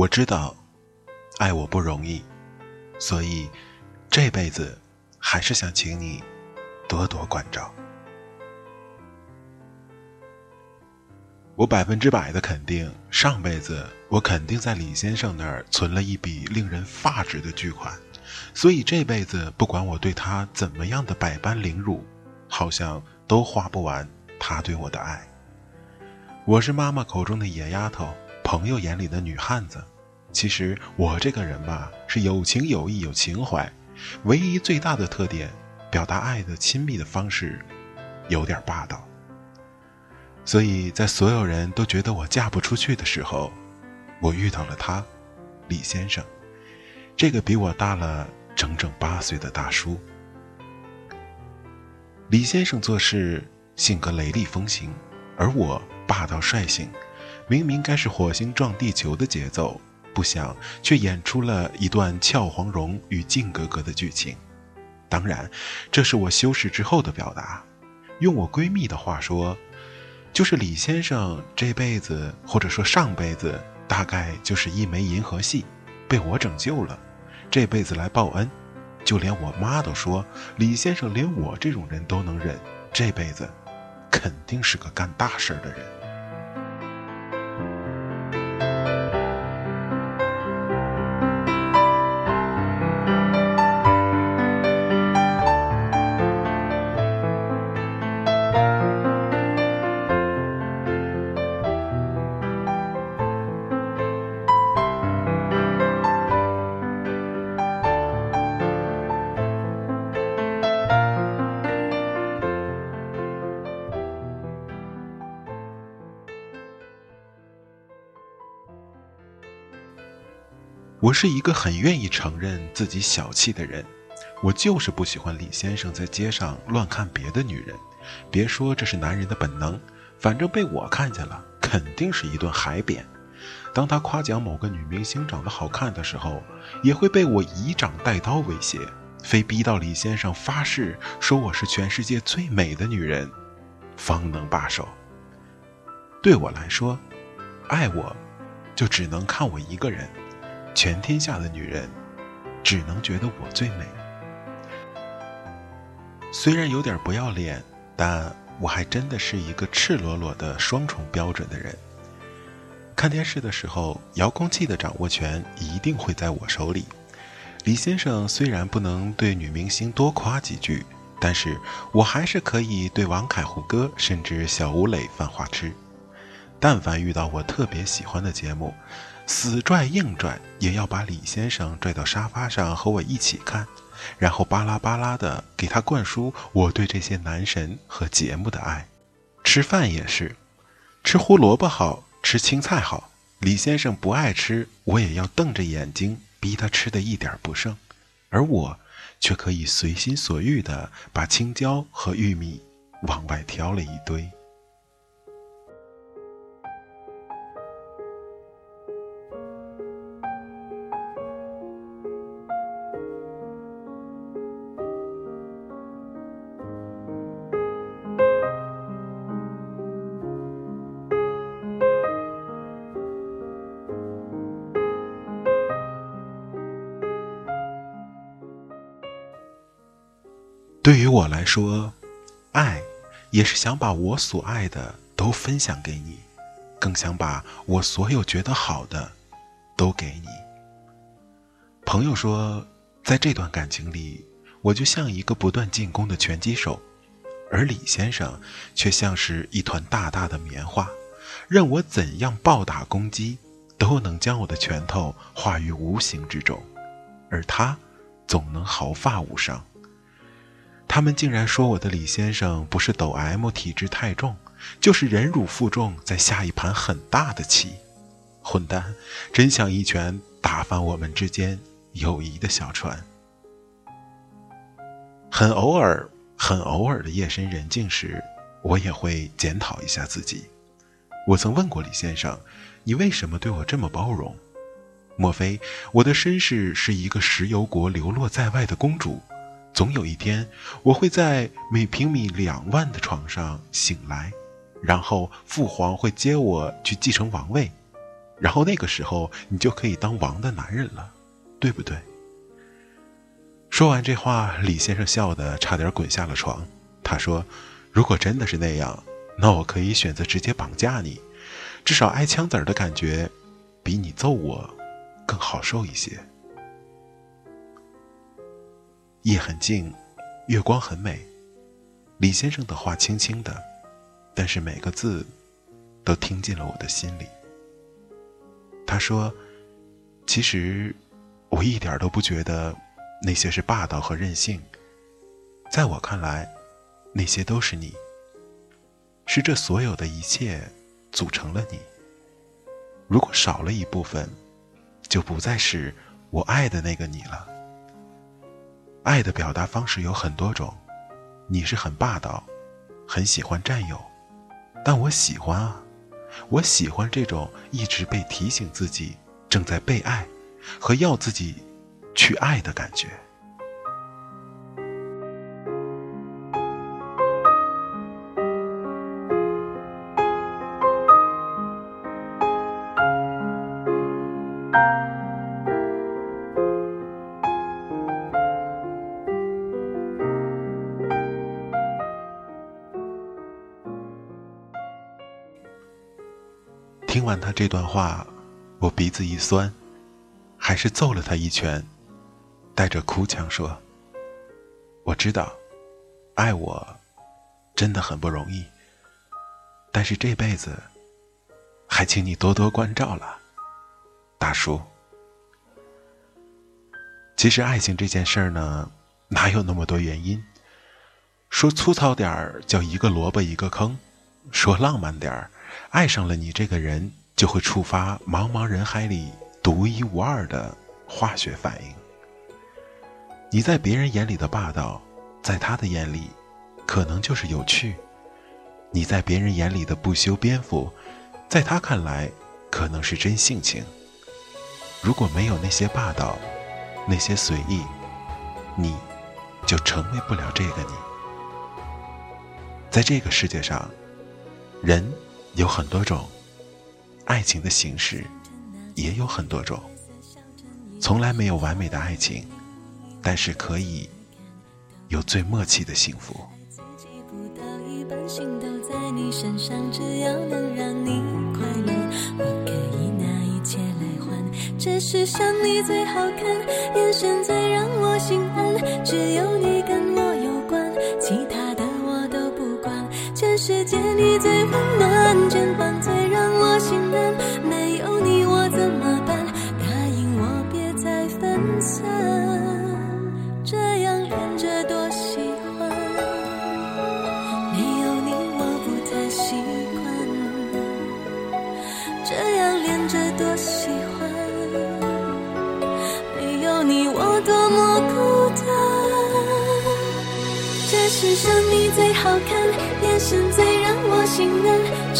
我知道，爱我不容易，所以这辈子还是想请你多多关照。我百分之百的肯定，上辈子我肯定在李先生那儿存了一笔令人发指的巨款，所以这辈子不管我对他怎么样的百般凌辱，好像都花不完他对我的爱。我是妈妈口中的野丫头。朋友眼里的女汉子，其实我这个人吧，是有情有义有情怀，唯一最大的特点，表达爱的亲密的方式，有点霸道。所以在所有人都觉得我嫁不出去的时候，我遇到了他，李先生，这个比我大了整整八岁的大叔。李先生做事性格雷厉风行，而我霸道率性。明明该是火星撞地球的节奏，不想却演出了一段俏黄蓉与靖格格的剧情。当然，这是我修饰之后的表达。用我闺蜜的话说，就是李先生这辈子或者说上辈子，大概就是一枚银河系，被我拯救了，这辈子来报恩。就连我妈都说，李先生连我这种人都能忍，这辈子肯定是个干大事的人。我是一个很愿意承认自己小气的人，我就是不喜欢李先生在街上乱看别的女人。别说这是男人的本能，反正被我看见了，肯定是一顿海扁。当他夸奖某个女明星长得好看的时候，也会被我以掌带刀威胁，非逼到李先生发誓说我是全世界最美的女人，方能罢手。对我来说，爱我，就只能看我一个人。全天下的女人，只能觉得我最美。虽然有点不要脸，但我还真的是一个赤裸裸的双重标准的人。看电视的时候，遥控器的掌握权一定会在我手里。李先生虽然不能对女明星多夸几句，但是我还是可以对王凯胡歌甚至小吴磊犯花痴。但凡遇到我特别喜欢的节目，死拽硬拽也要把李先生拽到沙发上和我一起看，然后巴拉巴拉的给他灌输我对这些男神和节目的爱。吃饭也是，吃胡萝卜好吃青菜好，李先生不爱吃，我也要瞪着眼睛逼他吃的一点不剩，而我却可以随心所欲的把青椒和玉米往外挑了一堆。对于我来说，爱也是想把我所爱的都分享给你，更想把我所有觉得好的都给你。朋友说，在这段感情里，我就像一个不断进攻的拳击手，而李先生却像是一团大大的棉花，任我怎样暴打攻击，都能将我的拳头化于无形之中，而他总能毫发无伤。他们竟然说我的李先生不是抖 M 体质太重，就是忍辱负重，在下一盘很大的棋。混蛋，真想一拳打翻我们之间。友谊的小船，很偶尔、很偶尔的夜深人静时，我也会检讨一下自己。我曾问过李先生：“你为什么对我这么包容？莫非我的身世是一个石油国流落在外的公主？总有一天，我会在每平米两万的床上醒来，然后父皇会接我去继承王位，然后那个时候，你就可以当王的男人了。”对不对？说完这话，李先生笑得差点滚下了床。他说：“如果真的是那样，那我可以选择直接绑架你，至少挨枪子儿的感觉，比你揍我更好受一些。”夜很静，月光很美。李先生的话轻轻的，但是每个字都听进了我的心里。他说：“其实……”我一点都不觉得那些是霸道和任性，在我看来，那些都是你，是这所有的一切组成了你。如果少了一部分，就不再是我爱的那个你了。爱的表达方式有很多种，你是很霸道，很喜欢占有，但我喜欢啊，我喜欢这种一直被提醒自己正在被爱。和要自己去爱的感觉。听完他这段话，我鼻子一酸。还是揍了他一拳，带着哭腔说：“我知道，爱我真的很不容易。但是这辈子，还请你多多关照了，大叔。其实爱情这件事儿呢，哪有那么多原因？说粗糙点儿，叫一个萝卜一个坑；说浪漫点儿，爱上了你这个人，就会触发茫茫人海里。”独一无二的化学反应。你在别人眼里的霸道，在他的眼里，可能就是有趣；你在别人眼里的不修边幅，在他看来，可能是真性情。如果没有那些霸道，那些随意，你就成为不了这个你。在这个世界上，人有很多种，爱情的形式。也有很多种，从来没有完美的爱情，但是可以有最默契的幸福。这世上你最好看，眼神最让我心安，只有你跟我有关，其他的我都不管。全世界你最温暖，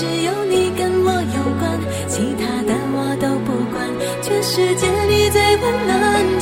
只有你跟我有关，其他的我都不管。全世界你最温暖，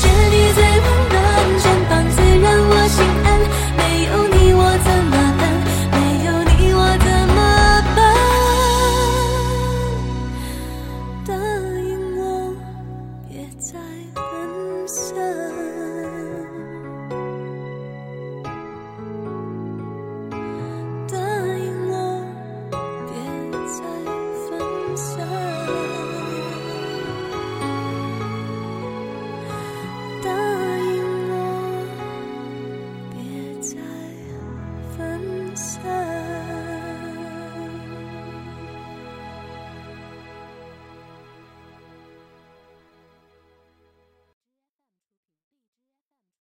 Trên